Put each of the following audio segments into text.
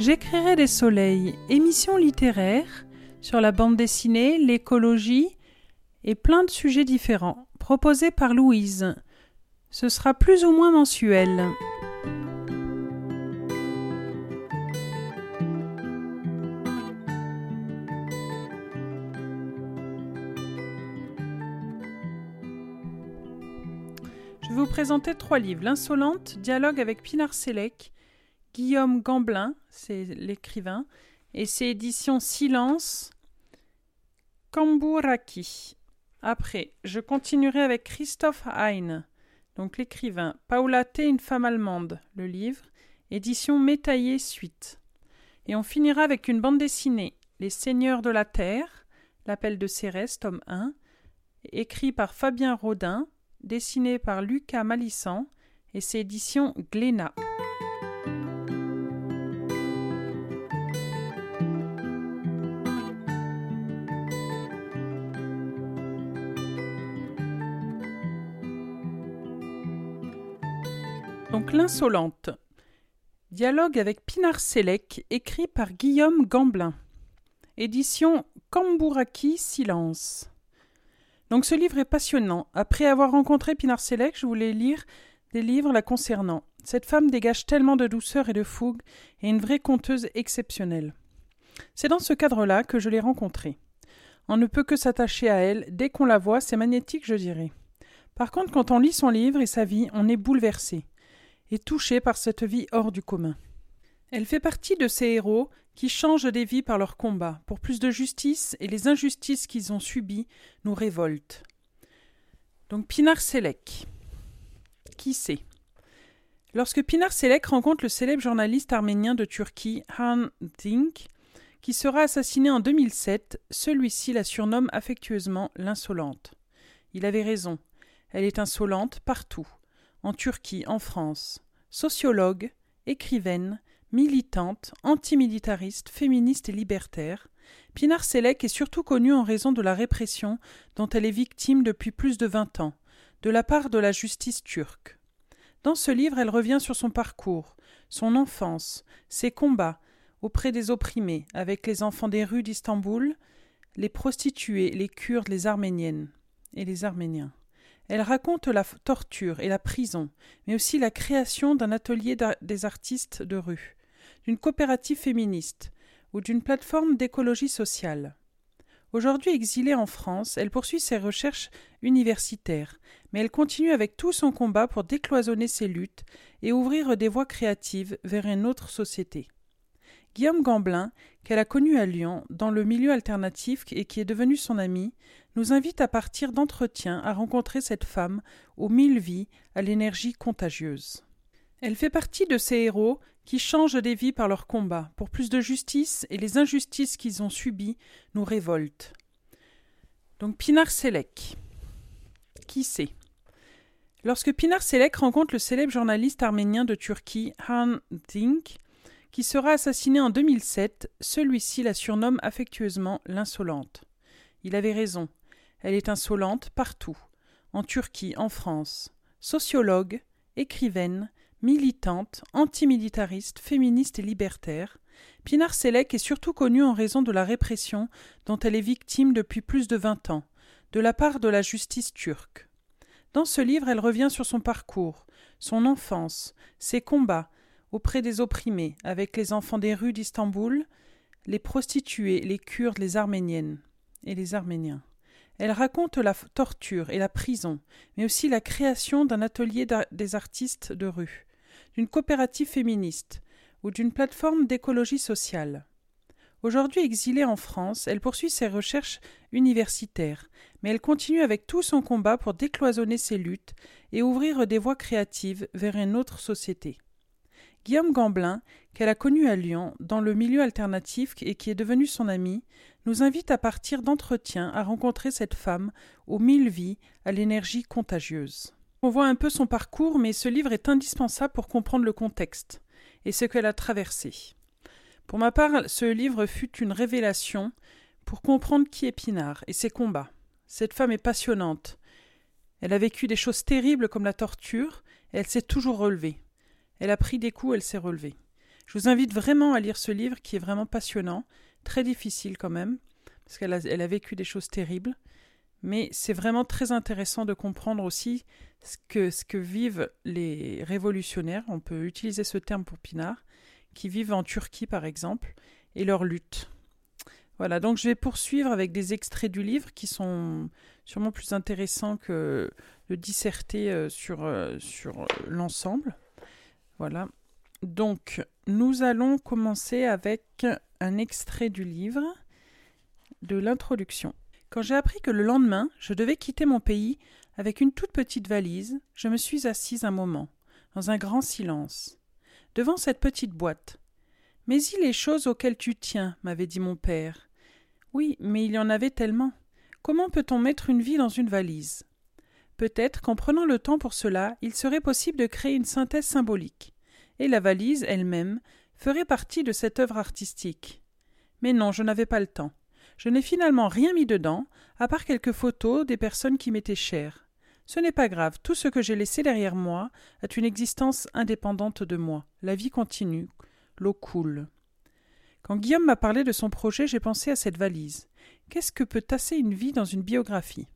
J'écrirai des soleils, émissions littéraires sur la bande dessinée, l'écologie et plein de sujets différents, proposés par Louise. Ce sera plus ou moins mensuel. Je vais vous présenter trois livres. L'Insolente, dialogue avec Pinar Selec, Guillaume Gamblin, c'est l'écrivain, et c'est édition Silence, Kamburaki. Après, je continuerai avec Christophe Heine, donc l'écrivain, Paula T, une femme allemande, le livre, édition Métaillé Suite. Et on finira avec une bande dessinée, Les Seigneurs de la Terre, L'appel de Cérès, tome 1, écrit par Fabien Rodin, dessiné par Lucas Malissant, et c'est édition Glénat. Donc l'insolente. Dialogue avec Pinar Selec, écrit par Guillaume Gamblin. Édition Kamburaki Silence. Donc ce livre est passionnant. Après avoir rencontré Pinar Selec, je voulais lire des livres la concernant. Cette femme dégage tellement de douceur et de fougue et une vraie conteuse exceptionnelle. C'est dans ce cadre-là que je l'ai rencontrée. On ne peut que s'attacher à elle. Dès qu'on la voit, c'est magnétique, je dirais. Par contre, quand on lit son livre et sa vie, on est bouleversé et touché par cette vie hors du commun. Elle fait partie de ces héros qui changent des vies par leur combat pour plus de justice et les injustices qu'ils ont subies nous révoltent. Donc Pinar Selek. Qui c'est? Lorsque Pinar Selek rencontre le célèbre journaliste arménien de Turquie, Han Dink, qui sera assassiné en 2007, celui-ci la surnomme affectueusement l'insolente. Il avait raison. Elle est insolente partout, en Turquie, en France. Sociologue, écrivaine, militante, antimilitariste, féministe et libertaire, Pinar Selek est surtout connue en raison de la répression dont elle est victime depuis plus de vingt ans, de la part de la justice turque. Dans ce livre, elle revient sur son parcours, son enfance, ses combats auprès des opprimés, avec les enfants des rues d'Istanbul, les prostituées, les Kurdes, les Arméniennes et les Arméniens. Elle raconte la torture et la prison, mais aussi la création d'un atelier des artistes de rue, d'une coopérative féministe ou d'une plateforme d'écologie sociale. Aujourd'hui exilée en France, elle poursuit ses recherches universitaires, mais elle continue avec tout son combat pour décloisonner ses luttes et ouvrir des voies créatives vers une autre société. Guillaume Gamblin, qu'elle a connu à Lyon, dans le milieu alternatif et qui est devenu son ami, nous invite à partir d'entretiens à rencontrer cette femme aux mille vies, à l'énergie contagieuse. Elle fait partie de ces héros qui changent des vies par leur combat pour plus de justice et les injustices qu'ils ont subies nous révoltent. Donc Pinar Selek. Qui c'est? Lorsque Pinar Selek rencontre le célèbre journaliste arménien de Turquie, Han Dink, qui sera assassiné en 2007, celui-ci la surnomme affectueusement l'insolente. Il avait raison. Elle est insolente partout, en Turquie, en France. Sociologue, écrivaine, militante, antimilitariste, féministe et libertaire, Pinar Selek est surtout connue en raison de la répression dont elle est victime depuis plus de vingt ans, de la part de la justice turque. Dans ce livre, elle revient sur son parcours, son enfance, ses combats, auprès des opprimés, avec les enfants des rues d'Istanbul, les prostituées, les Kurdes, les Arméniennes et les Arméniens. Elle raconte la torture et la prison, mais aussi la création d'un atelier des artistes de rue, d'une coopérative féministe ou d'une plateforme d'écologie sociale. Aujourd'hui exilée en France, elle poursuit ses recherches universitaires, mais elle continue avec tout son combat pour décloisonner ses luttes et ouvrir des voies créatives vers une autre société. Guillaume Gamblin, qu'elle a connu à Lyon, dans le milieu alternatif et qui est devenu son ami, nous invite à partir d'entretiens à rencontrer cette femme aux mille vies, à l'énergie contagieuse. On voit un peu son parcours, mais ce livre est indispensable pour comprendre le contexte et ce qu'elle a traversé. Pour ma part, ce livre fut une révélation pour comprendre qui est Pinard et ses combats. Cette femme est passionnante. Elle a vécu des choses terribles comme la torture, elle s'est toujours relevée. Elle a pris des coups, elle s'est relevée. Je vous invite vraiment à lire ce livre qui est vraiment passionnant, très difficile quand même, parce qu'elle a, vécu des choses terribles, mais c'est vraiment très intéressant de comprendre aussi ce que, vivent les révolutionnaires, on peut utiliser ce terme pour Pinard, qui vivent en Turquie par exemple, et leur lutte. Voilà, donc je vais poursuivre avec des extraits du livre qui sont sûrement plus intéressants que de disserter euh, sur, euh, sur l'ensemble. Voilà. Donc, nous allons commencer avec un extrait du livre de l'introduction. Quand j'ai appris que le lendemain, je devais quitter mon pays avec une toute petite valise, je me suis assise un moment, dans un grand silence, devant cette petite boîte. Mais il les choses auxquelles tu tiens, m'avait dit mon père. Oui, mais il y en avait tellement. Comment peut-on mettre une vie dans une valise? Peut-être qu'en prenant le temps pour cela, il serait possible de créer une synthèse symbolique et la valise elle-même ferait partie de cette œuvre artistique. Mais non, je n'avais pas le temps. Je n'ai finalement rien mis dedans, à part quelques photos des personnes qui m'étaient chères. Ce n'est pas grave, tout ce que j'ai laissé derrière moi a une existence indépendante de moi. La vie continue, l'eau coule. Quand Guillaume m'a parlé de son projet, j'ai pensé à cette valise. Qu'est-ce que peut tasser une vie dans une biographie?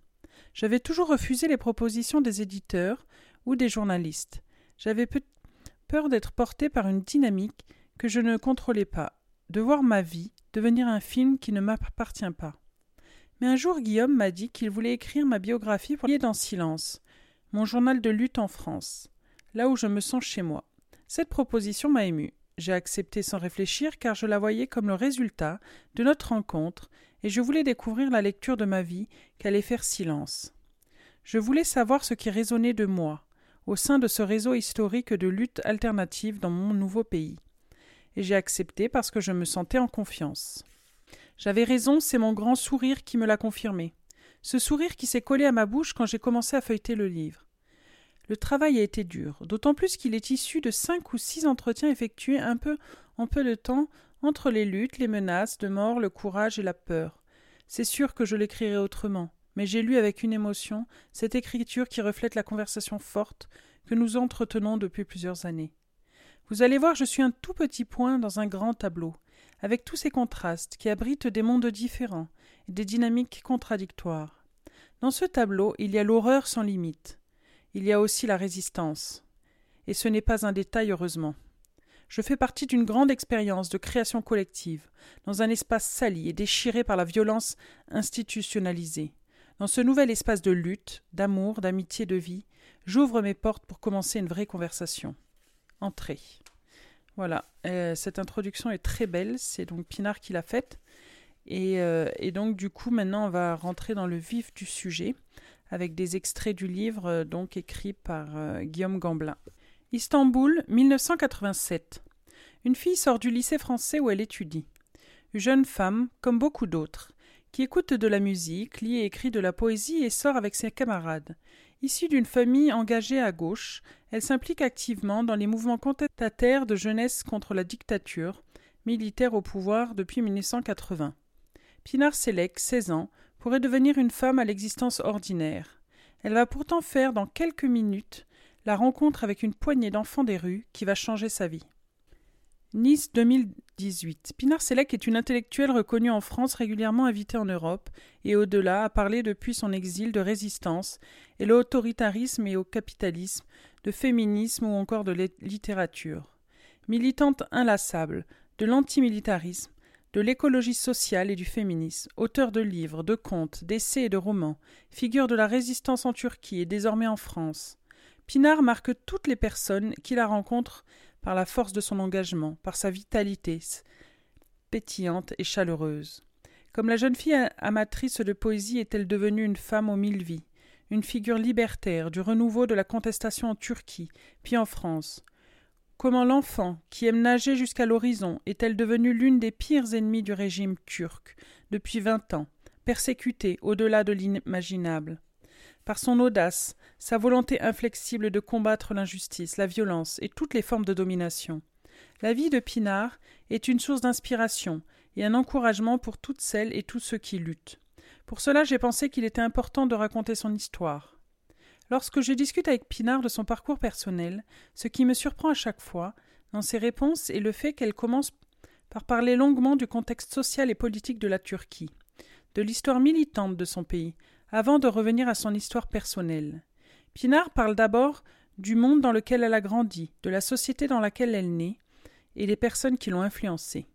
J'avais toujours refusé les propositions des éditeurs ou des journalistes. J'avais peur d'être porté par une dynamique que je ne contrôlais pas, de voir ma vie devenir un film qui ne m'appartient pas. Mais un jour Guillaume m'a dit qu'il voulait écrire ma biographie pour lier dans silence, mon journal de lutte en France, là où je me sens chez moi. Cette proposition m'a ému. J'ai accepté sans réfléchir car je la voyais comme le résultat de notre rencontre et je voulais découvrir la lecture de ma vie qu'allait faire silence. Je voulais savoir ce qui résonnait de moi, au sein de ce réseau historique de lutte alternative dans mon nouveau pays. Et j'ai accepté parce que je me sentais en confiance. J'avais raison, c'est mon grand sourire qui me l'a confirmé. Ce sourire qui s'est collé à ma bouche quand j'ai commencé à feuilleter le livre. Le travail a été dur, d'autant plus qu'il est issu de cinq ou six entretiens effectués un peu en peu de temps entre les luttes, les menaces de mort, le courage et la peur. C'est sûr que je l'écrirai autrement mais j'ai lu avec une émotion cette écriture qui reflète la conversation forte que nous entretenons depuis plusieurs années. Vous allez voir, je suis un tout petit point dans un grand tableau, avec tous ces contrastes qui abritent des mondes différents et des dynamiques contradictoires. Dans ce tableau, il y a l'horreur sans limite. Il y a aussi la résistance. Et ce n'est pas un détail, heureusement. Je fais partie d'une grande expérience de création collective, dans un espace sali et déchiré par la violence institutionnalisée. Dans ce nouvel espace de lutte, d'amour, d'amitié, de vie, j'ouvre mes portes pour commencer une vraie conversation. Entrez. Voilà, euh, cette introduction est très belle, c'est donc Pinard qui l'a faite. Et, euh, et, donc du coup maintenant on va rentrer dans le vif du sujet avec des extraits du livre euh, donc écrit par Guillaume Gamblin. Istanbul, 1987. Une fille sort du lycée français où elle étudie. Une jeune femme, comme beaucoup d'autres, qui écoute de la musique, lit et écrit de la poésie et sort avec ses camarades. Issue d'une famille engagée à gauche, elle s'implique activement dans les mouvements contestataires de jeunesse contre la dictature, militaire au pouvoir depuis 1980. Pinar Selek, 16 ans, pourrait devenir une femme à l'existence ordinaire. Elle va pourtant faire dans quelques minutes la rencontre avec une poignée d'enfants des rues qui va changer sa vie. Nice 2018. Pinar Selek est une intellectuelle reconnue en France, régulièrement invitée en Europe et au-delà à parler depuis son exil de résistance et l'autoritarisme et au capitalisme, de féminisme ou encore de littérature. Militante inlassable de l'antimilitarisme, de l'écologie sociale et du féminisme, auteur de livres, de contes, d'essais et de romans, figure de la résistance en Turquie et désormais en France. Pinard marque toutes les personnes qui la rencontrent par la force de son engagement, par sa vitalité pétillante et chaleureuse. Comme la jeune fille amatrice de poésie est-elle devenue une femme aux mille vies, une figure libertaire du renouveau de la contestation en Turquie, puis en France. Comment l'enfant, qui aime nager jusqu'à l'horizon, est-elle devenue l'une des pires ennemies du régime turc, depuis vingt ans, persécutée au-delà de l'imaginable par son audace, sa volonté inflexible de combattre l'injustice, la violence et toutes les formes de domination. La vie de Pinard est une source d'inspiration et un encouragement pour toutes celles et tous ceux qui luttent. Pour cela, j'ai pensé qu'il était important de raconter son histoire. Lorsque je discute avec Pinard de son parcours personnel, ce qui me surprend à chaque fois, dans ses réponses est le fait qu'elle commence par parler longuement du contexte social et politique de la Turquie, de l'histoire militante de son pays, avant de revenir à son histoire personnelle. Pinard parle d'abord du monde dans lequel elle a grandi, de la société dans laquelle elle naît, et des personnes qui l'ont influencée.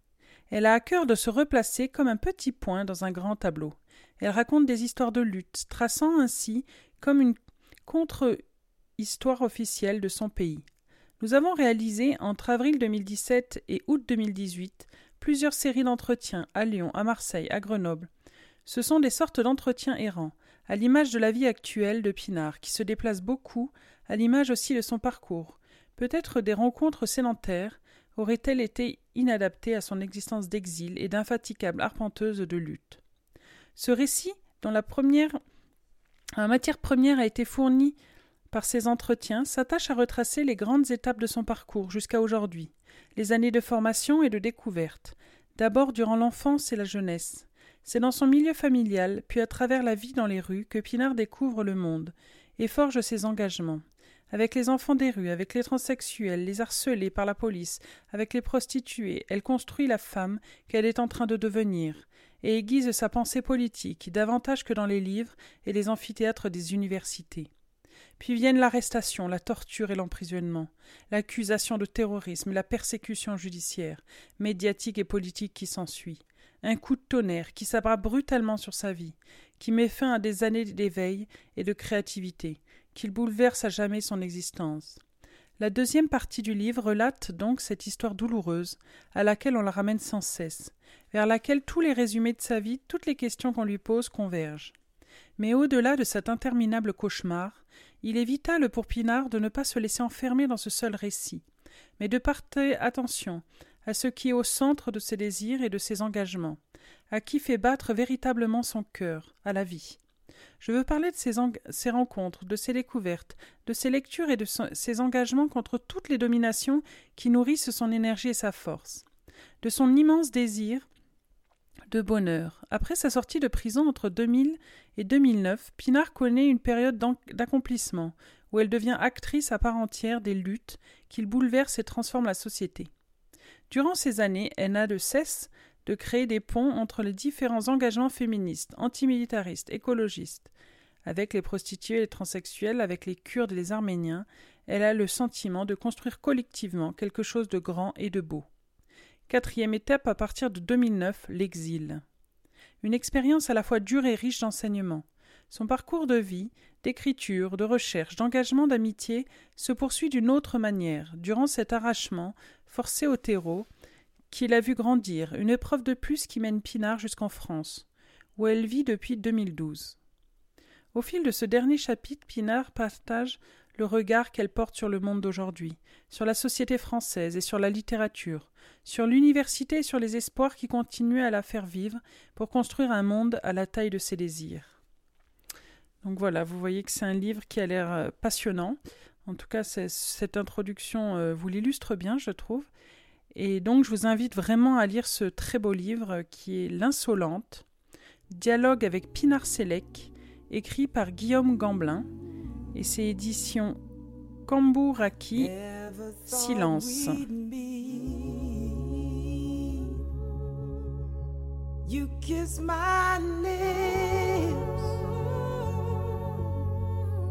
Elle a à cœur de se replacer comme un petit point dans un grand tableau. Elle raconte des histoires de lutte, traçant ainsi comme une contre-histoire officielle de son pays. Nous avons réalisé entre avril 2017 et août 2018 plusieurs séries d'entretiens à Lyon, à Marseille, à Grenoble. Ce sont des sortes d'entretiens errants, à l'image de la vie actuelle de Pinard, qui se déplace beaucoup, à l'image aussi de son parcours. Peut-être des rencontres sédentaires auraient-elles été inadaptées à son existence d'exil et d'infatigable arpenteuse de lutte? Ce récit, dont la première matière première a été fournie par ses entretiens, s'attache à retracer les grandes étapes de son parcours jusqu'à aujourd'hui, les années de formation et de découverte, d'abord durant l'enfance et la jeunesse. C'est dans son milieu familial, puis à travers la vie dans les rues, que Pinard découvre le monde et forge ses engagements. Avec les enfants des rues, avec les transsexuels, les harcelés par la police, avec les prostituées, elle construit la femme qu'elle est en train de devenir, et aiguise sa pensée politique davantage que dans les livres et les amphithéâtres des universités. Puis viennent l'arrestation, la torture et l'emprisonnement, l'accusation de terrorisme, la persécution judiciaire, médiatique et politique qui s'ensuit, un coup de tonnerre qui s'abat brutalement sur sa vie, qui met fin à des années d'éveil et de créativité, qu'il bouleverse à jamais son existence. La deuxième partie du livre relate donc cette histoire douloureuse, à laquelle on la ramène sans cesse, vers laquelle tous les résumés de sa vie, toutes les questions qu'on lui pose convergent. Mais au-delà de cet interminable cauchemar, il est vital pour Pinard de ne pas se laisser enfermer dans ce seul récit, mais de porter attention à ce qui est au centre de ses désirs et de ses engagements, à qui fait battre véritablement son cœur, à la vie. Je veux parler de ses, rencontres, de ses découvertes, de ses lectures et de ses engagements contre toutes les dominations qui nourrissent son énergie et sa force, de son immense désir de bonheur. Après sa sortie de prison entre 2000 et 2009, Pinard connaît une période d'accomplissement, où elle devient actrice à part entière des luttes qu'il bouleverse et transforme la société. Durant ces années, elle n'a de cesse de créer des ponts entre les différents engagements féministes, antimilitaristes, écologistes. Avec les prostituées et les transsexuels, avec les Kurdes et les Arméniens, elle a le sentiment de construire collectivement quelque chose de grand et de beau. Quatrième étape à partir de 2009, l'exil. Une expérience à la fois dure et riche d'enseignements. Son parcours de vie, d'écriture, de recherche, d'engagement d'amitié se poursuit d'une autre manière, durant cet arrachement, forcé au terreau, qu'il a vu grandir, une épreuve de plus qui mène Pinard jusqu'en France, où elle vit depuis 2012. Au fil de ce dernier chapitre, Pinard partage le regard qu'elle porte sur le monde d'aujourd'hui, sur la société française et sur la littérature, sur l'université et sur les espoirs qui continuent à la faire vivre pour construire un monde à la taille de ses désirs. Donc voilà, vous voyez que c'est un livre qui a l'air euh, passionnant. En tout cas, cette introduction euh, vous l'illustre bien, je trouve. Et donc, je vous invite vraiment à lire ce très beau livre qui est L'Insolente, dialogue avec Pinar Selec, écrit par Guillaume Gamblin, et c'est édition Kambouraki Silence. You kiss my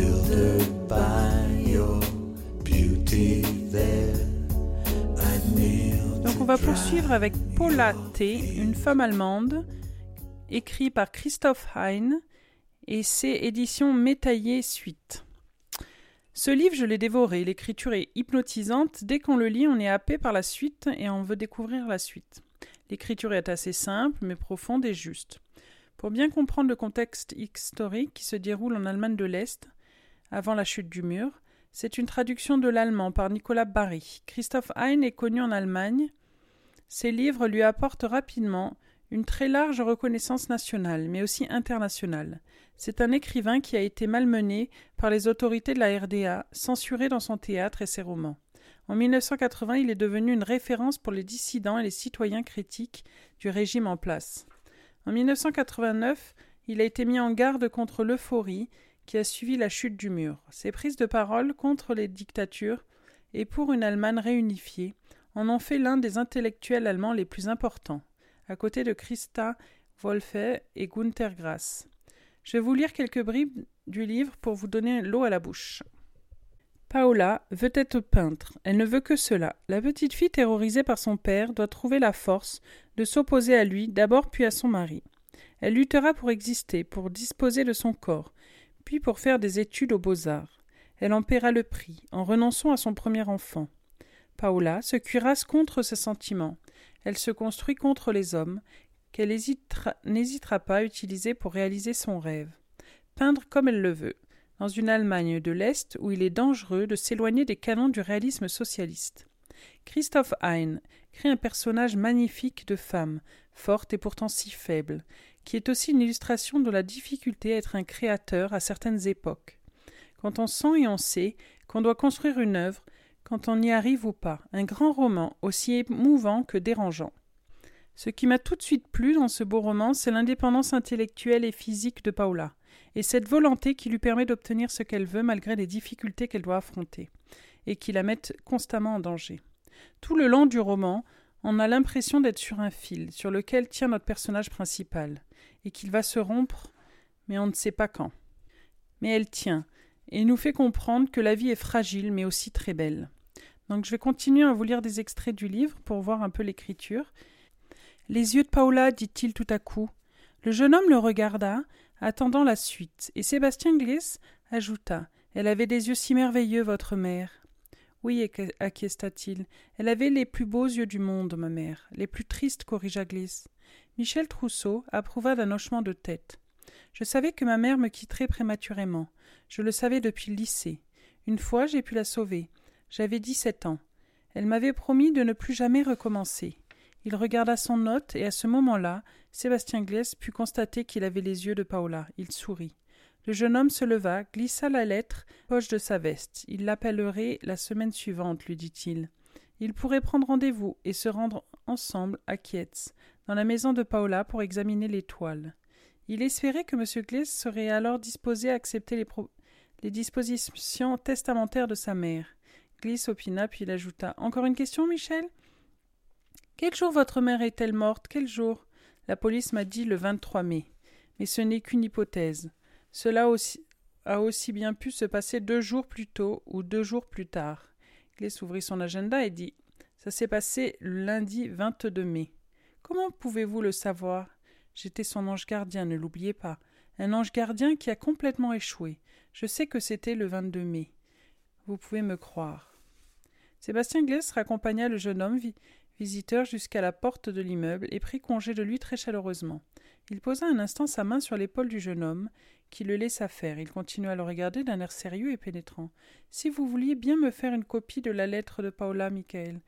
Bewildered by your beauty there, Donc on va poursuivre avec Paula T, une femme allemande, écrit par Christoph Hein, et c'est édition Métaillé Suite. Ce livre, je l'ai dévoré. L'écriture est hypnotisante. Dès qu'on le lit, on est happé par la suite et on veut découvrir la suite. L'écriture est assez simple, mais profonde et juste. Pour bien comprendre le contexte historique qui se déroule en Allemagne de l'Est, avant la chute du mur, c'est une traduction de l'allemand par Nicolas Barry. Christoph Hein est connu en Allemagne. Ses livres lui apportent rapidement une très large reconnaissance nationale, mais aussi internationale. C'est un écrivain qui a été malmené par les autorités de la RDA, censuré dans son théâtre et ses romans. En 1980, il est devenu une référence pour les dissidents et les citoyens critiques du régime en place. En 1989, il a été mis en garde contre l'euphorie qui a suivi la chute du mur. Ses prises de parole contre les dictatures et pour une Allemagne réunifiée en ont fait l'un des intellectuels allemands les plus importants, à côté de Christa Wolfe et Gunther Grass. Je vais vous lire quelques bribes du livre pour vous donner l'eau à la bouche. Paola veut être peintre. Elle ne veut que cela. La petite fille terrorisée par son père doit trouver la force de s'opposer à lui, d'abord puis à son mari. Elle luttera pour exister, pour disposer de son corps, puis pour faire des études aux beaux-arts. Elle en paiera le prix, en renonçant à son premier enfant. Paola se cuirasse contre ses sentiments. Elle se construit contre les hommes, qu'elle hésitera- n'hésitera pas à utiliser pour réaliser son rêve. Peindre comme elle le veut, dans une Allemagne de l'Est où il est dangereux de s'éloigner des canons du réalisme socialiste. Christoph Hein crée un personnage magnifique de femme, forte et pourtant si faible, qui est aussi une illustration de la difficulté à être un créateur à certaines époques. Quand on sent et on sait qu'on doit construire une œuvre, quand on y arrive ou pas, un grand roman aussi émouvant que dérangeant. Ce qui m'a tout de suite plu dans ce beau roman, c'est l'indépendance intellectuelle et physique de Paula, et cette volonté qui lui permet d'obtenir ce qu'elle veut malgré les difficultés qu'elle doit affronter, et qui la mettent constamment en danger. Tout le long du roman, on a l'impression d'être sur un fil, sur lequel tient notre personnage principal, et qu'il va se rompre, mais on ne sait pas quand. Mais elle tient, et nous fait comprendre que la vie est fragile, mais aussi très belle. Donc je vais continuer à vous lire des extraits du livre pour voir un peu l'écriture. Les yeux de Paola, dit-il tout à coup. Le jeune homme le regarda, attendant la suite, et Sébastien Gliss ajouta Elle avait des yeux si merveilleux, votre mère. Oui, acqu- acquiesça-t-il. Elle avait les plus beaux yeux du monde, ma mère, les plus tristes, corrigea Gliss. Michel Trousseau approuva d'un hochement de tête. Je savais que ma mère me quitterait prématurément. Je le savais depuis le lycée. Une fois, j'ai pu la sauver. J'avais dix-sept ans. Elle m'avait promis de ne plus jamais recommencer. Il regarda son note et à ce moment-là, Sébastien Gless put constater qu'il avait les yeux de Paola. Il sourit. Le jeune homme se leva, glissa la lettre poche de sa veste. Il l'appellerait la semaine suivante, lui dit-il. Ils pourraient prendre rendez-vous et se rendre ensemble à Kietz, dans la maison de Paola, pour examiner les toiles. Il espérait que M. Gless serait alors disposé à accepter les, dispositions testamentaires de sa mère. Gliss opina, puis il ajouta Encore une question, Michel? Quel jour votre mère est-elle morte? Quel jour? La police m'a dit le 23 mai. Mais ce n'est qu'une hypothèse. Cela a aussi bien pu se passer deux jours plus tôt ou deux jours plus tard. Gliss ouvrit son agenda et dit Ça s'est passé le lundi 22 mai. Comment pouvez-vous le savoir? J'étais son ange gardien, ne l'oubliez pas. Un ange gardien qui a complètement échoué. Je sais que c'était le 22 mai. Vous pouvez me croire. Sébastien Gless raccompagna le jeune homme vi- visiteur jusqu'à la porte de l'immeuble et prit congé de lui très chaleureusement. Il posa un instant sa main sur l'épaule du jeune homme, qui le laissa faire. Il continua à le regarder d'un air sérieux et pénétrant. Si vous vouliez bien me faire une copie de la lettre de Paola Michael,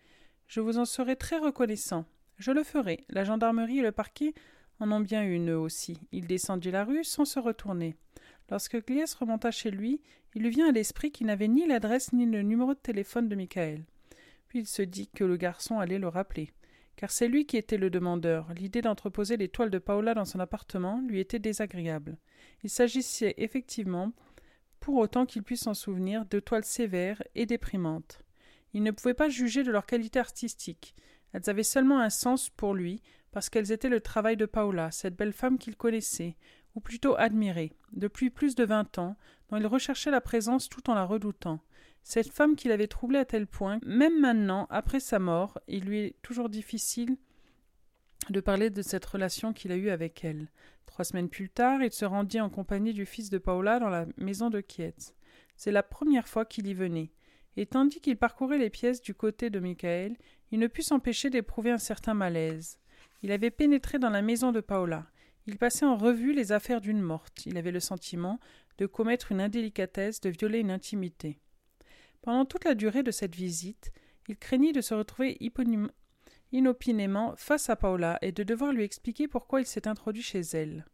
je vous en serais très reconnaissant. Je le ferai. La gendarmerie et le parquet en ont bien une eux aussi. Il descendit la rue sans se retourner. Lorsque Gliès remonta chez lui, il lui vient à l'esprit qu'il n'avait ni l'adresse ni le numéro de téléphone de Michael. Puis il se dit que le garçon allait le rappeler. Car c'est lui qui était le demandeur. L'idée d'entreposer les toiles de Paola dans son appartement lui était désagréable. Il s'agissait effectivement, pour autant qu'il puisse s'en souvenir, de toiles sévères et déprimantes. Il ne pouvait pas juger de leur qualité artistique. Elles avaient seulement un sens pour lui, parce qu'elles étaient le travail de Paola, cette belle femme qu'il connaissait, ou plutôt admirait, depuis plus de vingt ans, dont il recherchait la présence tout en la redoutant. Cette femme qui l'avait troublé à tel point, même maintenant, après sa mort, il lui est toujours difficile de parler de cette relation qu'il a eue avec elle. Trois semaines plus tard, il se rendit en compagnie du fils de Paola dans la maison de Kietz. C'est la première fois qu'il y venait, et tandis qu'il parcourait les pièces du côté de Michael, il ne put s'empêcher d'éprouver un certain malaise. Il avait pénétré dans la maison de Paola. Il passait en revue les affaires d'une morte. Il avait le sentiment de commettre une indélicatesse, de violer une intimité. Pendant toute la durée de cette visite, il craignit de se retrouver inopinément face à Paola et de devoir lui expliquer pourquoi il s'est introduit chez elle.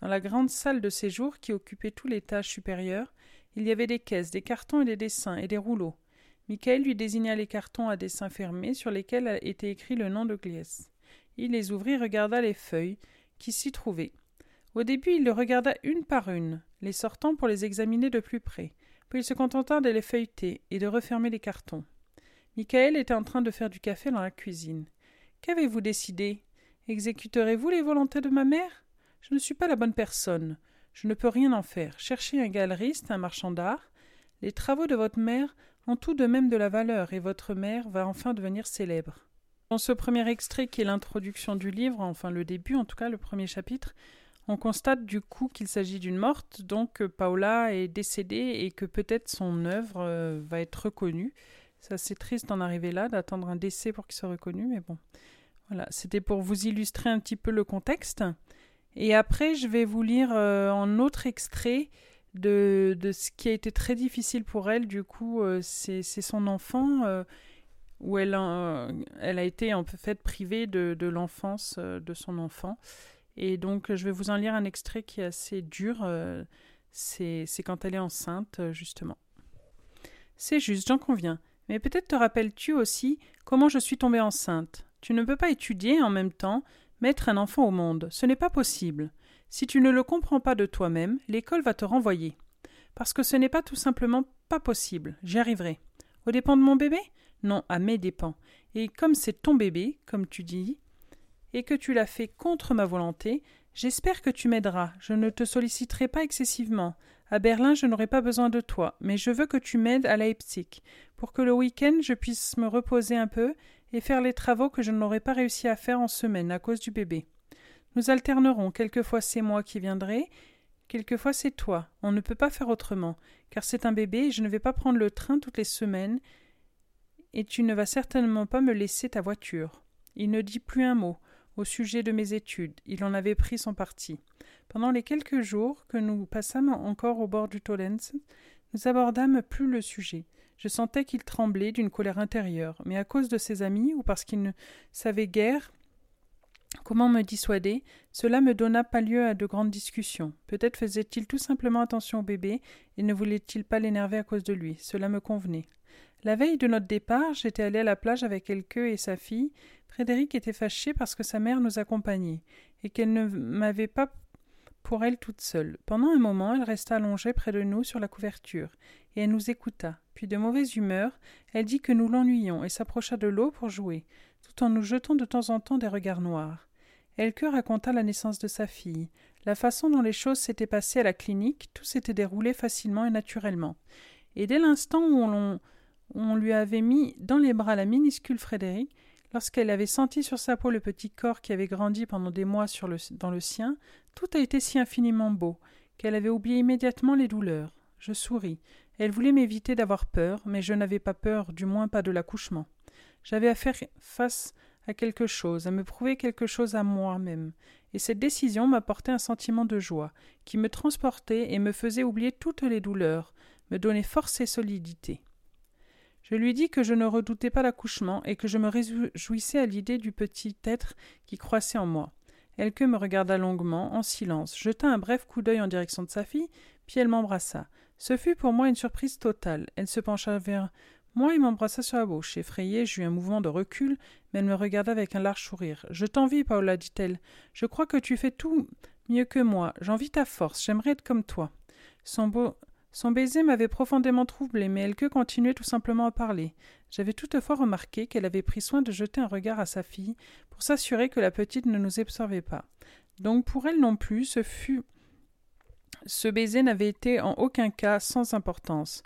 Dans la grande salle de séjour qui occupait tout l'étage supérieur, il y avait des caisses, des cartons et des dessins et des rouleaux. Michael lui désigna les cartons à dessins fermés sur lesquels était écrit le nom de Gliès. Il les ouvrit et regarda les feuilles qui s'y trouvaient. Au début, il les regarda une par une, les sortant pour les examiner de plus près. Il se contenta de les feuilleter et de refermer les cartons. Michael était en train de faire du café dans la cuisine. Qu'avez-vous décidé? Exécuterez-vous les volontés de ma mère? Je ne suis pas la bonne personne. Je ne peux rien en faire. Cherchez un galeriste, un marchand d'art. Les travaux de votre mère ont tout de même de la valeur, et votre mère va enfin devenir célèbre. Dans ce premier extrait qui est l'introduction du livre, enfin le début en tout cas, le premier chapitre, on constate du coup qu'il s'agit d'une morte, donc que Paola est décédée et que peut-être son œuvre euh, va être reconnue. C'est assez triste d'en arriver là, d'attendre un décès pour qu'il soit reconnu, mais bon. Voilà, c'était pour vous illustrer un petit peu le contexte. Et après, je vais vous lire euh, en autre extrait de, de, ce qui a été très difficile pour elle. Du coup, euh, c'est son enfant euh, où elle a, elle a été en fait privée de l'enfance de son enfant. Et donc, je vais vous en lire un extrait qui est assez dur. c'est quand elle est enceinte, justement. C'est juste, j'en conviens. Mais peut-être te rappelles-tu aussi comment je suis tombée enceinte. Tu ne peux pas étudier en même temps Mettre un enfant au monde, ce n'est pas possible. Si tu ne le comprends pas de toi-même, l'école va te renvoyer. Parce que ce n'est pas tout simplement pas possible. J'y arriverai. Au dépens de mon bébé? Non, à mes dépens. Et comme c'est ton bébé, comme tu dis, et que tu l'as fait contre ma volonté, j'espère que tu m'aideras. Je ne te solliciterai pas excessivement. À Berlin, je n'aurai pas besoin de toi, mais je veux que tu m'aides à Leipzig, pour que le week-end je puisse me reposer un peu et faire les travaux que je n'aurais pas réussi à faire en semaine à cause du bébé. Nous alternerons, quelquefois c'est moi qui viendrai, quelquefois c'est toi. On ne peut pas faire autrement, car c'est un bébé et je ne vais pas prendre le train toutes les semaines, et tu ne vas certainement pas me laisser ta voiture. Il ne dit plus un mot au sujet de mes études, il en avait pris son parti. Pendant les quelques jours que nous passâmes encore au bord du Tolens, nous abordâmes plus le sujet. Je sentais qu'il tremblait d'une colère intérieure, mais à cause de ses amis ou parce qu'il ne savait guère comment me dissuader, cela me donna pas lieu à de grandes discussions. Peut-être faisait-il tout simplement attention au bébé et ne voulait-il pas l'énerver à cause de lui. Cela me convenait. La veille de notre départ, j'étais allé à la plage avec Elke et sa fille. Frédéric était fâché parce que sa mère nous accompagnait et qu'elle ne m'avait pas pour elle toute seule. Pendant un moment, elle resta allongée près de nous sur la couverture, et elle nous écouta. Puis, de mauvaise humeur, elle dit que nous l'ennuyions et s'approcha de l'eau pour jouer, tout en nous jetant de temps en temps des regards noirs. Elke raconta la naissance de sa fille, la façon dont les choses s'étaient passées à la clinique, tout s'était déroulé facilement et naturellement. Et dès l'instant où on, on lui avait mis dans les bras la minuscule Frédéric, Lorsqu'elle avait senti sur sa peau le petit corps qui avait grandi pendant des mois dans le sien, tout a été si infiniment beau qu'elle avait oublié immédiatement les douleurs. Je souris. Elle voulait m'éviter d'avoir peur, mais je n'avais pas peur, du moins pas de l'accouchement. J'avais à faire face à quelque chose, à me prouver quelque chose à moi-même, et cette décision m'apportait un sentiment de joie, qui me transportait et me faisait oublier toutes les douleurs, me donnait force et solidité. Je lui dis que je ne redoutais pas l'accouchement et que je me réjouissais à l'idée du petit être qui croissait en moi. Elke me regarda longuement, en silence, jeta un bref coup d'œil en direction de sa fille, puis elle m'embrassa. Ce fut pour moi une surprise totale. Elle se pencha vers Moi, il m'embrassa sur la bouche. Effrayée, j'eus un mouvement de recul, mais elle me regarda avec un large sourire. Je t'envie, Paola, dit-elle. Je crois que tu fais tout mieux que moi. J'envie ta force. J'aimerais être comme toi. Son beau. Son baiser m'avait profondément troublé, mais Elke continuait tout simplement à parler. J'avais toutefois remarqué qu'elle avait pris soin de jeter un regard à sa fille pour s'assurer que la petite ne nous observait pas. Donc pour elle non plus, ce fut. Ce baiser n'avait été en aucun cas sans importance,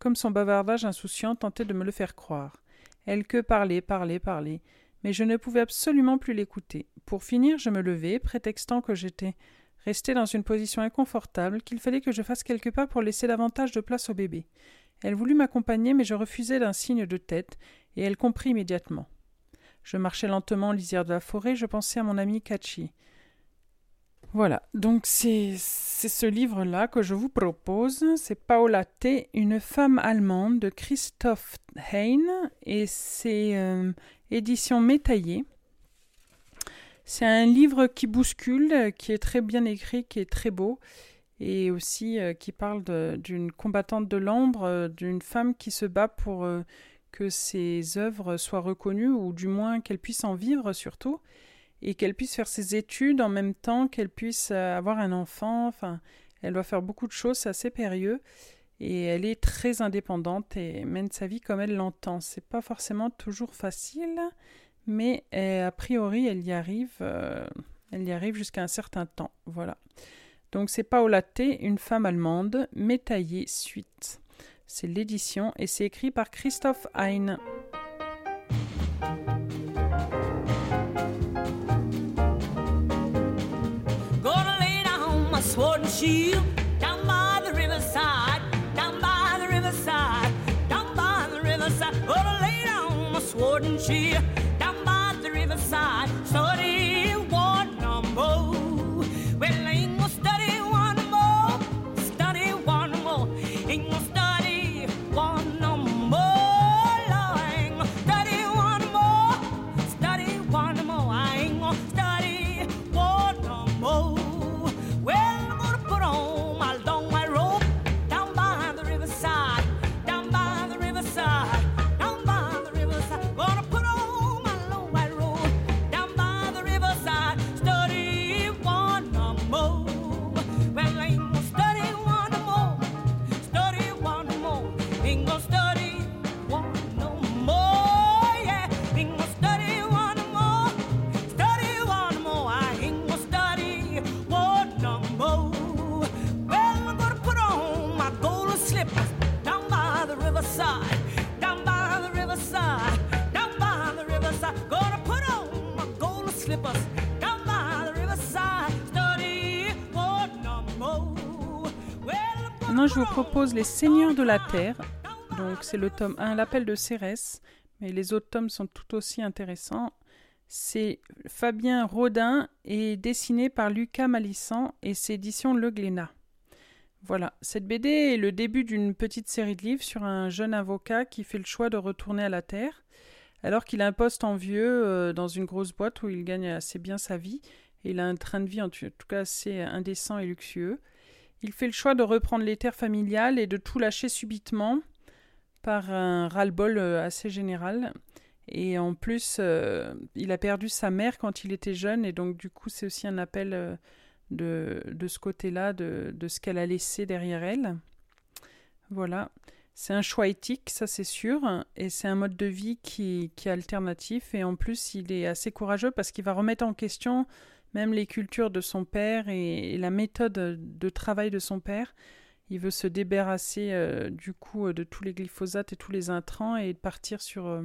comme son bavardage insouciant tentait de me le faire croire. Elke parlait, parlait, parlait, mais je ne pouvais absolument plus l'écouter. Pour finir, je me levai, prétextant que j'étais resté dans une position inconfortable, qu'il fallait que je fasse quelques pas pour laisser davantage de place au bébé. Elle voulut m'accompagner, mais je refusai d'un signe de tête, et elle comprit immédiatement. Je marchais lentement en lisière de la forêt, je pensais à mon ami Kachi. Voilà, donc c'est ce livre-là que je vous propose. C'est Paola T, une femme allemande de Christoph Hein, et c'est euh, édition métaillée. C'est un livre qui bouscule, qui est très bien écrit, qui est très beau, et aussi euh, qui parle d'une combattante de l'ombre, euh, d'une femme qui se bat pour que ses œuvres soient reconnues, ou du moins qu'elle puisse en vivre surtout et qu'elle puisse faire ses études en même temps qu'elle puisse euh, avoir un enfant. Enfin, elle doit faire beaucoup de choses, c'est assez périlleux. Et elle est très indépendante et mène sa vie comme elle l'entend. C'est pas forcément toujours facile, mais euh, a priori, elle y arrive. Euh, elle y arrive jusqu'à un certain temps. Voilà. Donc c'est Paola T, une femme allemande, métaillée suite. C'est l'édition et c'est écrit par Christophe Hein. side. sorry. Les Seigneurs de la Terre. Donc, c'est le tome 1, L'appel de Cérès. Mais les autres tomes sont tout aussi intéressants. C'est Fabien Rodin et dessiné par Lucas Malissant et c'est édition Le Glénat. Voilà, cette BD est le début d'une petite série de livres sur un jeune avocat qui fait le choix de retourner à la Terre, alors qu'il a un poste envieux euh, dans une grosse boîte où il gagne assez bien sa vie, et il a un train de vie en tout cas assez indécent et luxueux. Il fait le choix de reprendre les terres familiales et de tout lâcher subitement par un ras-le-bol euh, assez général. Et en plus, euh, il a perdu sa mère quand il était jeune, et donc du coup, c'est aussi un appel euh, de, ce côté-là, de, de ce qu'elle a laissé derrière elle. Voilà. C'est un choix éthique, ça c'est sûr, et c'est un mode de vie qui est alternatif, et en plus, il est assez courageux parce qu'il va remettre en question même les cultures de son père et, la méthode de travail de son père. Il veut se débarrasser euh, du coup de tous les glyphosates et tous les intrants et partir sur euh,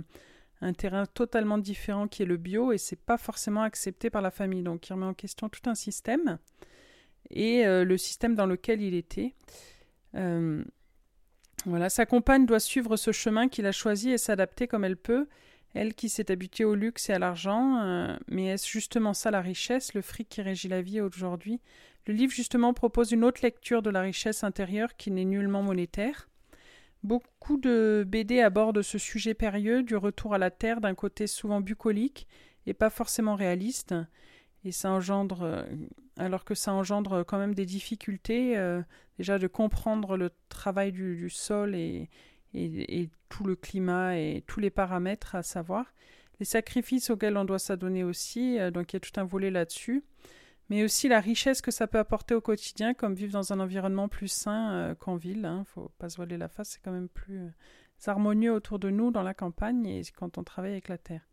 un terrain totalement différent qui est le bio et c'est pas forcément accepté par la famille. Donc il remet en question tout un système et euh, le système dans lequel il était. Euh, voilà, sa compagne doit suivre ce chemin qu'il a choisi et s'adapter comme elle peut. Elle qui s'est habituée au luxe et à l'argent, euh, mais est-ce justement ça la richesse, le fric qui régit la vie aujourd'hui? Le livre justement propose une autre lecture de la richesse intérieure qui n'est nullement monétaire. Beaucoup de BD abordent ce sujet périlleux du retour à la terre d'un côté souvent bucolique et pas forcément réaliste, et ça engendre, euh, alors que ça engendre quand même des difficultés, euh, déjà de comprendre le travail du, du sol et, et, tout le climat et tous les paramètres à savoir. Les sacrifices auxquels on doit s'adonner aussi, euh, donc il y a tout un volet là-dessus. Mais aussi la richesse que ça peut apporter au quotidien, comme vivre dans un environnement plus sain euh, qu'en ville. Il hein. faut pas se voiler la face, c'est quand même plus euh, harmonieux autour de nous dans la campagne et quand on travaille avec la terre.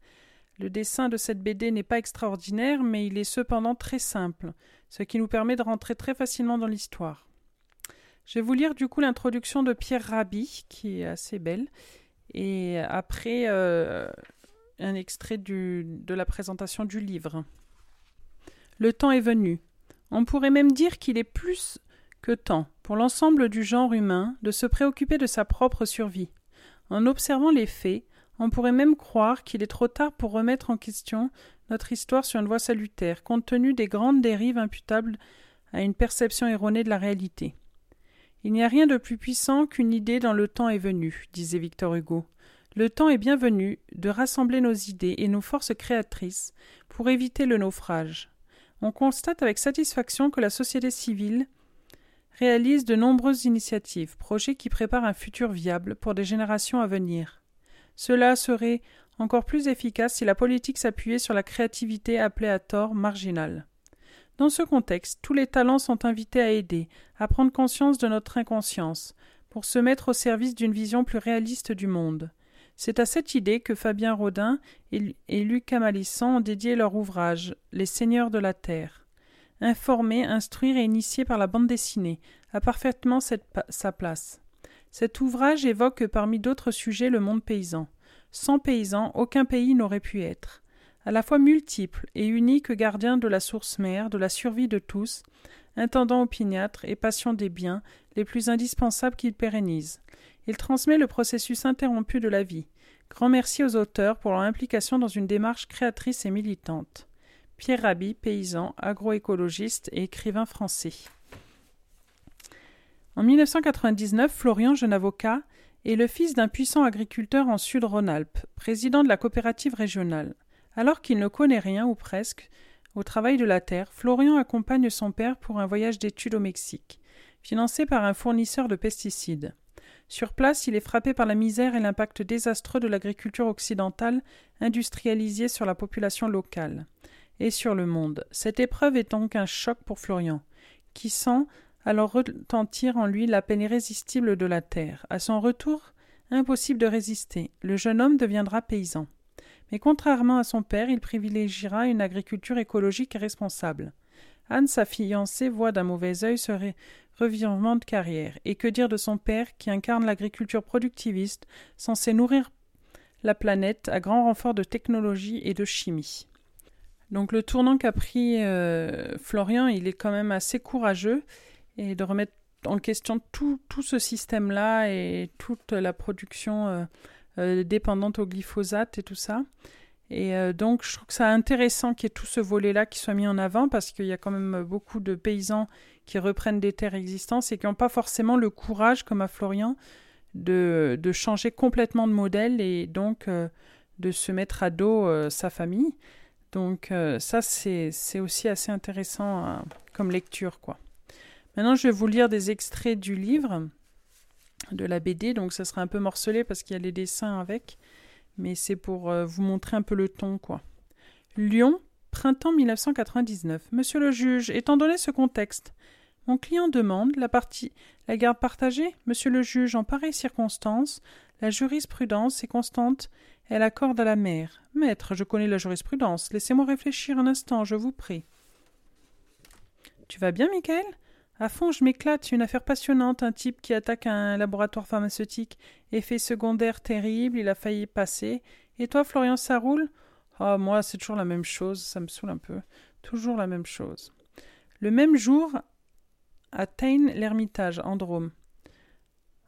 Le dessin de cette BD n'est pas extraordinaire, mais il est cependant très simple, ce qui nous permet de rentrer très facilement dans l'histoire. Je vais vous lire du coup l'introduction de Pierre Rabhi, qui est assez belle, et après euh, un extrait de la présentation du livre. Le temps est venu. On pourrait même dire qu'il est plus que temps pour l'ensemble du genre humain de se préoccuper de sa propre survie. En observant les faits, on pourrait même croire qu'il est trop tard pour remettre en question notre histoire sur une voie salutaire, compte tenu des grandes dérives imputables à une perception erronée de la réalité. Il n'y a rien de plus puissant qu'une idée dans le temps est venu, disait Victor Hugo. Le temps est bien venu de rassembler nos idées et nos forces créatrices pour éviter le naufrage. On constate avec satisfaction que la société civile réalise de nombreuses initiatives, projets qui préparent un futur viable pour des générations à venir. Cela serait encore plus efficace si la politique s'appuyait sur la créativité appelée à tort marginale. Dans ce contexte, tous les talents sont invités à aider, à prendre conscience de notre inconscience, pour se mettre au service d'une vision plus réaliste du monde. C'est à cette idée que Fabien Rodin et Luc Camalissan ont dédié leur ouvrage Les Seigneurs de la Terre. Informer, instruire et initier par la bande dessinée a parfaitement sa place. Cet ouvrage évoque parmi d'autres sujets le monde paysan. Sans paysans, aucun pays n'aurait pu être. À la fois multiple et unique gardien de la source mère, de la survie de tous, intendant opiniâtre et passion des biens les plus indispensables qu'il pérennise. Il transmet le processus interrompu de la vie. Grand merci aux auteurs pour leur implication dans une démarche créatrice et militante. Pierre Rabhi, paysan, agroécologiste et écrivain français. En 1999, Florian, jeune avocat, est le fils d'un puissant agriculteur en Sud-Rhône-Alpes, président de la coopérative régionale. Alors qu'il ne connaît rien, ou presque, au travail de la terre, Florian accompagne son père pour un voyage d'études au Mexique, financé par un fournisseur de pesticides. Sur place, il est frappé par la misère et l'impact désastreux de l'agriculture occidentale industrialisée sur la population locale et sur le monde. Cette épreuve est donc un choc pour Florian, qui sent alors retentir en lui la peine irrésistible de la terre. À son retour, impossible de résister. Le jeune homme deviendra paysan. Mais contrairement à son père, il privilégiera une agriculture écologique et responsable. Anne, sa fiancée, voit d'un mauvais œil ce revirement de carrière. Et que dire de son père, qui incarne l'agriculture productiviste, censée nourrir la planète à grand renfort de technologie et de chimie? Donc le tournant qu'a pris euh, Florian, il est quand même assez courageux et de remettre en question tout, ce système-là et toute la production euh, euh, dépendante au glyphosate et tout ça. Et euh, donc, je trouve que c'est intéressant qu'il y ait tout ce volet-là qui soit mis en avant parce qu'il y a quand même beaucoup de paysans qui reprennent des terres existantes et qui n'ont pas forcément le courage, comme à Florian, de, changer complètement de modèle et donc de se mettre à dos sa famille. Donc, ça, c'est aussi assez intéressant comme lecture, quoi. Maintenant, je vais vous lire des extraits du livre, de la BD, donc ça sera un peu morcelé parce qu'il y a les dessins avec, mais c'est pour euh, vous montrer un peu le ton, quoi. Lyon, printemps 1999. Monsieur le juge, étant donné ce contexte, mon client demande la partie la garde partagée. Monsieur le juge, en pareille circonstance, la jurisprudence est constante, elle accorde à la mère. Maître, je connais la jurisprudence. Laissez-moi réfléchir un instant, je vous prie. Tu vas bien, Michael? À fond, je m'éclate. Une affaire passionnante. Un type qui attaque un laboratoire pharmaceutique. Effet secondaire terrible. Il a failli passer. Et toi, Florian, ça roule? Oh, moi, c'est toujours la même chose. Ça me saoule un peu. Toujours la même chose. Le même jour, à l'Ermitage, en Drôme.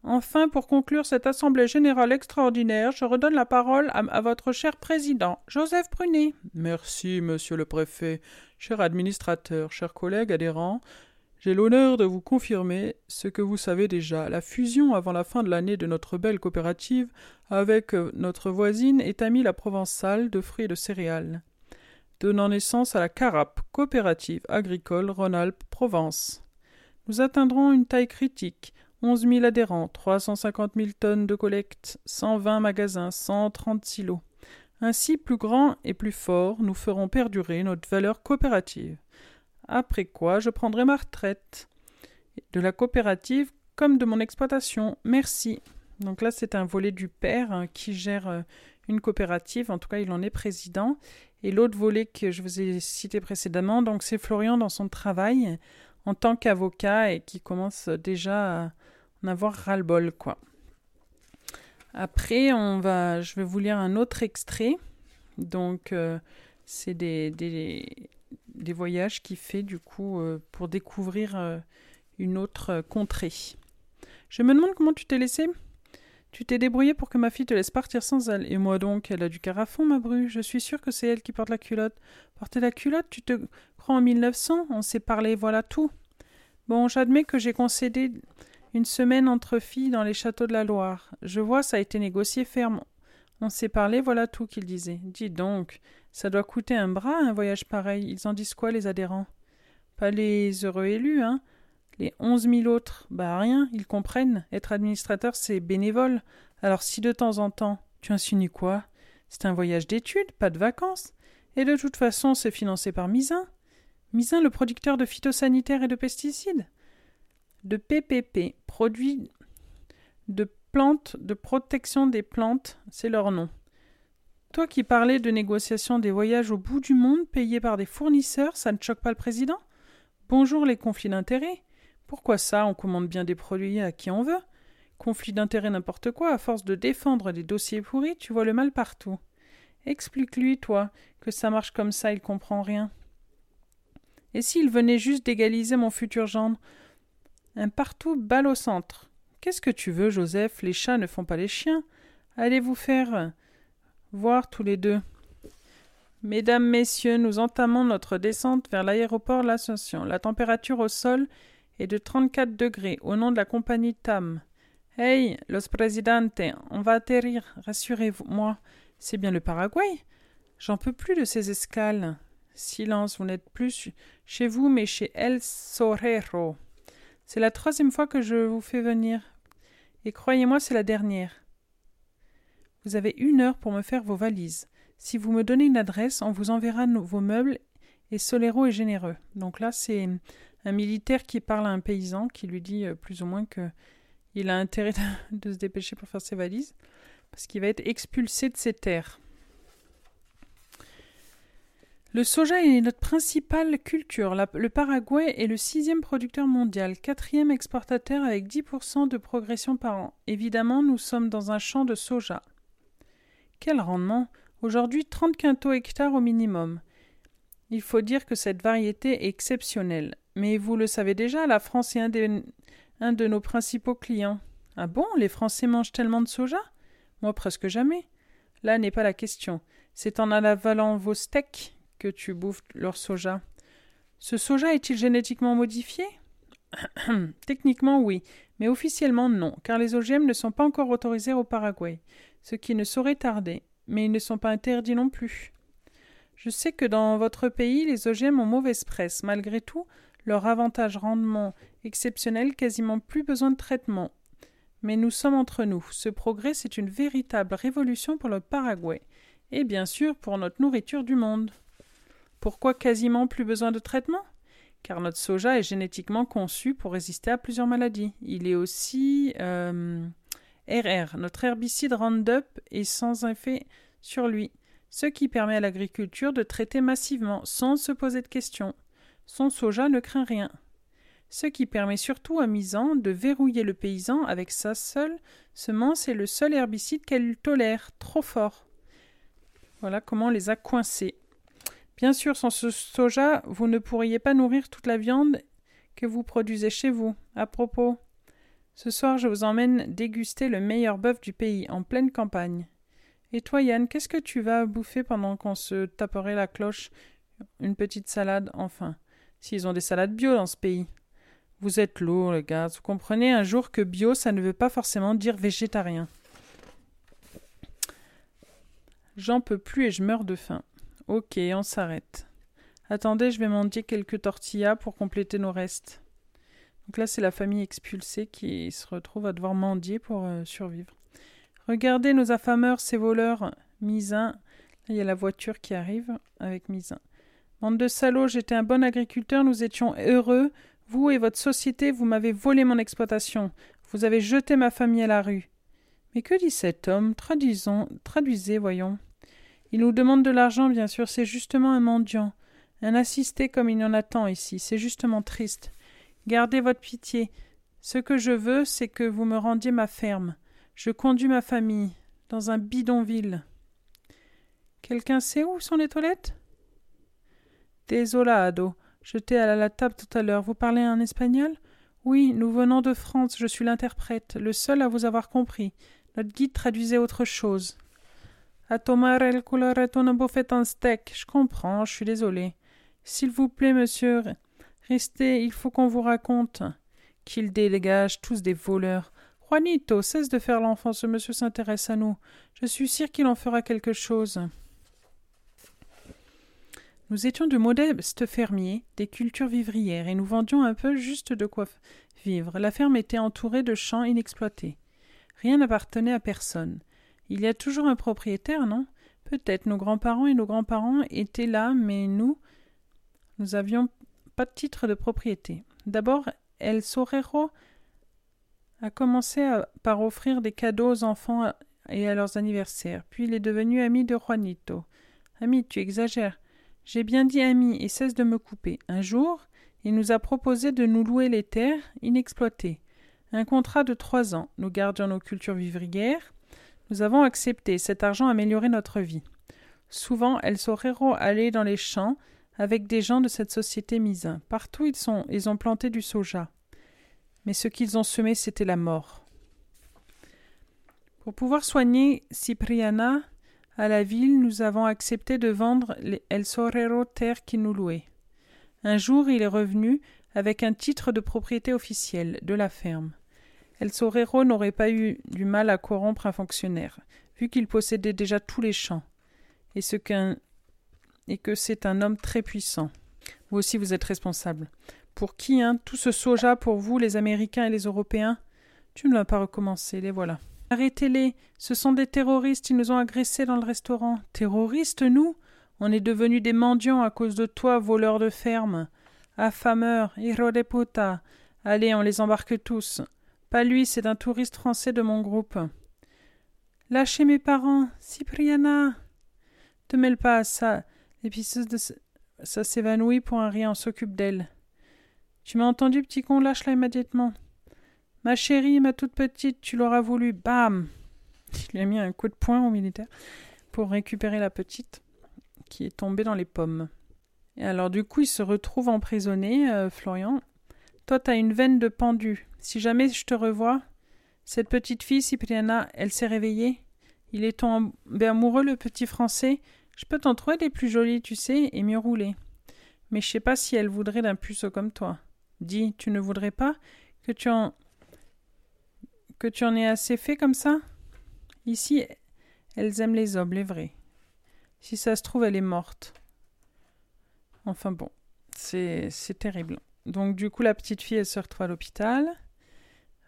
Enfin, pour conclure cette assemblée générale extraordinaire, je redonne la parole à, à, votre cher président, Joseph Prunet. Merci, monsieur le préfet, cher administrateur, chers collègues adhérents. J'ai l'honneur de vous confirmer ce que vous savez déjà. La fusion avant la fin de l'année de notre belle coopérative avec euh, notre voisine est amie la Provençale de fruits et de céréales, donnant naissance à la CARAP, Coopérative agricole Rhône-Alpes Provence. Nous atteindrons une taille critique. 11 000 adhérents, 350 000 tonnes de collecte, 120 magasins, 130 silos. Ainsi, plus grand et plus fort, nous ferons perdurer notre valeur coopérative. Après quoi, je prendrai ma retraite. De la coopérative comme de mon exploitation. Merci. Donc là, c'est un volet du père hein, qui gère euh, une coopérative. En tout cas, il en est président. Et l'autre volet que je vous ai cité précédemment, donc c'est Florian dans son travail en tant qu'avocat et qui commence déjà à en avoir ras-le-bol, quoi. Après, on va, je vais vous lire un autre extrait. Donc, euh, c'est des, des, des, voyages qu'il fait, du coup, euh, pour découvrir euh, une autre contrée. Je me demande comment tu t'es laissé Tu t'es débrouillé pour que ma fille te laisse partir sans elle. Et moi donc, elle a du carafon, ma bru. Je suis sûre que c'est elle qui porte la culotte. Porter la culotte, tu te crois en 1900 On s'est parlé, voilà tout. Bon, j'admets que j'ai concédé une semaine entre filles dans les châteaux de la Loire. Je vois, ça a été négocié ferme. On s'est parlé, voilà tout qu'il disait. Dis donc, ça doit coûter un bras un voyage pareil. Ils en disent quoi, les adhérents? Pas les heureux élus, hein Les onze mille autres Bah rien, ils comprennent. Être administrateur, c'est bénévole. Alors si de temps en temps, tu insinues quoi? C'est un voyage d'études, pas de vacances. Et de toute façon, c'est financé par Misin. Misin, le producteur de phytosanitaires et de pesticides? De PPP, produits de plantes de protection des plantes, c'est leur nom. Toi qui parlais de négociation des voyages au bout du monde payés par des fournisseurs, ça ne choque pas le président? Bonjour les conflits d'intérêts. Pourquoi ça On commande bien des produits à qui on veut? Conflit d'intérêts n'importe quoi, à force de défendre des dossiers pourris, tu vois le mal partout. Explique-lui, toi, que ça marche comme ça, il comprend rien. Et s'il venait juste d'égaliser mon futur gendre? Un partout balle au centre. Qu'est-ce que tu veux, Joseph? Les chats ne font pas les chiens. Allez vous faire voir tous les deux. Mesdames, Messieurs, nous entamons notre descente vers l'aéroport L'Ascension. La température au sol est de 34 degrés au nom de la compagnie TAM. Hey, los presidente, on va atterrir, rassurez-moi. C'est bien le Paraguay J'en peux plus de ces escales. Silence, vous n'êtes plus chez vous, mais chez El Sorero. C'est la troisième fois que je vous fais venir. Et croyez-moi, c'est la dernière. Vous avez une heure pour me faire vos valises. Si vous me donnez une adresse, on vous enverra vos meubles et Solero est généreux. Donc là, c'est un militaire qui parle à un paysan qui lui dit euh, plus ou moins que il a intérêt de se dépêcher pour faire ses valises parce qu'il va être expulsé de ses terres. Le soja est notre principale culture. le Paraguay est le sixième producteur mondial, quatrième exportateur avec 10% de progression par an. Évidemment, nous sommes dans un champ de soja. Quel rendement? Aujourd'hui, 30 quintaux hectares au minimum. Il faut dire que cette variété est exceptionnelle. Mais vous le savez déjà, la France est un, de nos principaux clients. Ah bon? Les Français mangent tellement de soja? Moi, presque jamais. Là n'est pas la question. C'est en avalant vos steaks que tu bouffes leur soja. Ce soja est-il génétiquement modifié? Techniquement oui, mais officiellement non, car les OGM ne sont pas encore autorisés au Paraguay, ce qui ne saurait tarder, mais ils ne sont pas interdits non plus. Je sais que dans votre pays, les OGM ont mauvaise presse. Malgré tout, leur avantage rendement exceptionnel, quasiment plus besoin de traitement. Mais nous sommes entre nous. Ce progrès, c'est une véritable révolution pour le Paraguay, et bien sûr pour notre nourriture du monde. Pourquoi quasiment plus besoin de traitement? Car notre soja est génétiquement conçu pour résister à plusieurs maladies. Il est aussi euh, RR. Notre herbicide Roundup est sans effet sur lui, ce qui permet à l'agriculture de traiter massivement sans se poser de questions. Son soja ne craint rien. Ce qui permet surtout à Misan de verrouiller le paysan avec sa seule semence et le seul herbicide qu'elle tolère, trop fort. Voilà comment on les a coincés. Bien sûr, sans ce soja, vous ne pourriez pas nourrir toute la viande que vous produisez chez vous. À propos, ce soir je vous emmène déguster le meilleur bœuf du pays, en pleine campagne. Et toi, Yann, qu'est-ce que tu vas bouffer pendant qu'on se taperait la cloche? Une petite salade, enfin. S'ils ont des salades bio dans ce pays. Vous êtes lourd, les gars. Vous comprenez un jour que bio, ça ne veut pas forcément dire végétarien. J'en peux plus et je meurs de faim. Ok, on s'arrête. Attendez, je vais mendier quelques tortillas pour compléter nos restes. Donc là, c'est la famille expulsée qui se retrouve à devoir mendier pour euh, survivre. Regardez nos affameurs, ces voleurs. Misin. il y a la voiture qui arrive avec Misin. Bande de salauds, j'étais un bon agriculteur, nous étions heureux. Vous et votre société, vous m'avez volé mon exploitation. Vous avez jeté ma famille à la rue. Mais que dit cet homme? Traduisons, traduisez, voyons. Il nous demande de l'argent, bien sûr, c'est justement un mendiant. Un assisté comme il y en a tant ici, c'est justement triste. Gardez votre pitié. Ce que je veux, c'est que vous me rendiez ma ferme. Je conduis ma famille dans un bidonville. Quelqu'un sait où sont les toilettes? Désolado. J'étais à la table tout à l'heure. Vous parlez en espagnol? Oui, nous venons de France. Je suis l'interprète, le seul à vous avoir compris. Notre guide traduisait autre chose. À tomar el bouffait un steak. Je comprends, je suis désolé. S'il vous plaît, monsieur, restez, il faut qu'on vous raconte. Qu'ils dégagent, tous des voleurs. Juanito, cesse de faire l'enfant, ce monsieur s'intéresse à nous. Je suis sûr qu'il en fera quelque chose. Nous étions de modestes fermiers, des cultures vivrières, et nous vendions un peu juste de quoi vivre. La ferme était entourée de champs inexploités. Rien n'appartenait à personne. Il y a toujours un propriétaire, non? Peut-être nos grands-parents et nos grands-parents étaient là, mais nous, nous n'avions pas de titre de propriété. D'abord, El Sorero a commencé par offrir des cadeaux aux enfants et à leurs anniversaires. Puis il est devenu ami de Juanito. Ami, tu exagères. J'ai bien dit ami et cesse de me couper. Un jour, il nous a proposé de nous louer les terres inexploitées. Un contrat de trois ans. Nous gardions nos cultures vivrières. Nous avons accepté. Cet argent améliorait notre vie. Souvent, El Sorero allait dans les champs avec des gens de cette société mise. Partout ils, sont, ils ont planté du soja. Mais ce qu'ils ont semé, c'était la mort. Pour pouvoir soigner Cipriana à la ville, nous avons accepté de vendre les El Sorero terre qui nous louait. Un jour, il est revenu avec un titre de propriété officielle de la ferme. El Sorero n'aurait pas eu du mal à corrompre un fonctionnaire, vu qu'il possédait déjà tous les champs, et ce qu'un et que c'est un homme très puissant. Vous aussi, vous êtes responsable. Pour qui, hein Tout ce soja pour vous, les Américains et les Européens? Tu ne l'as pas recommencé, les voilà. Arrêtez-les. Ce sont des terroristes, ils nous ont agressés dans le restaurant. Terroristes, nous? On est devenus des mendiants à cause de toi, voleur de ferme. Affameur, puta. Allez, on les embarque tous. Pas lui, c'est un touriste français de mon groupe. Lâchez mes parents, Cipriana. Te mêle pas à ça. Et puis ça, ça s'évanouit pour un rien, on s'occupe d'elle. Tu m'as entendu, petit con, lâche-la immédiatement. Ma chérie, ma toute petite, tu l'auras voulu. Bam Il lui a mis un coup de poing au militaire pour récupérer la petite qui est tombée dans les pommes. Et alors, du coup, il se retrouve emprisonné, euh, Florian. Toi, t'as une veine de pendu. Si jamais je te revois, cette petite fille, Cipriana, elle s'est réveillée. Il est tombé amoureux, le petit français. Je peux t'en trouver des plus jolies, tu sais, et mieux roulées. Mais je sais pas si elle voudrait d'un puceau comme toi. Dis, tu ne voudrais pas que tu en que tu en aies assez fait comme ça? Ici, elles aiment les hommes, les vrais. Si ça se trouve, elle est morte. Enfin bon, c'est terrible. Donc du coup, la petite fille, elle se retrouve à l'hôpital.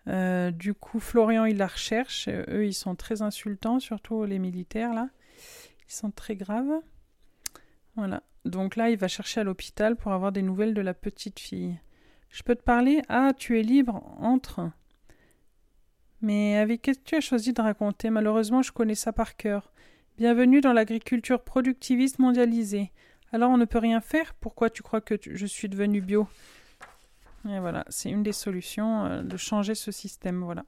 Euh, du coup, Florian, il la recherche. Eux, ils sont très insultants, surtout les militaires, là. Ils sont très graves. Voilà. Donc là, il va chercher à l'hôpital pour avoir des nouvelles de la petite fille. Je peux te parler? Ah, tu es libre, entre. Mais avec qu'est-ce que tu as choisi de raconter? Malheureusement, je connais ça par cœur. Bienvenue dans l'agriculture productiviste mondialisée. Alors on ne peut rien faire? Pourquoi tu crois que je suis devenu bio? Et voilà, c'est une des solutions euh, de changer ce système. Voilà.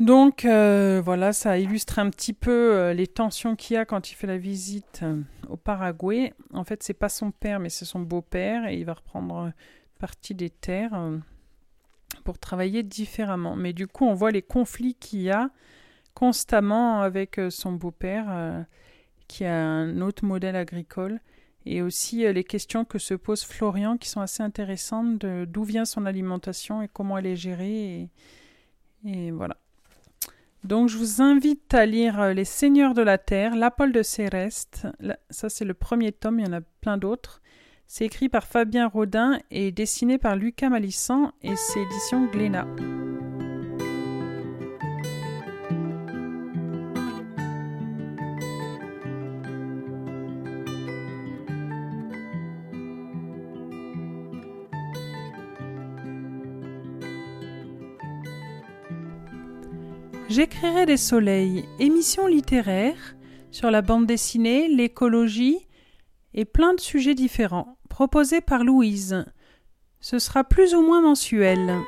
Donc euh, voilà, ça illustre un petit peu euh, les tensions qu'il y a quand il fait la visite au Paraguay. En fait, c'est pas son père, mais c'est son beau-père, et il va reprendre partie des terres pour travailler différemment. Mais du coup, on voit les conflits qu'il y a constamment avec euh, son beau-père, euh, qui a un autre modèle agricole, et aussi euh, les questions que se pose Florian, qui sont assez intéressantes, d'où vient son alimentation et comment elle est gérée. Et, voilà. Donc je vous invite à lire Les Seigneurs de la Terre, La de Céreste. Ça c'est le premier tome, il y en a plein d'autres. C'est écrit par Fabien Rodin et dessiné par Lucas Malissant et c'est édition Glénat. J'écrirai des soleils, émissions littéraires sur la bande dessinée, l'écologie et plein de sujets différents, proposés par Louise. Ce sera plus ou moins mensuel.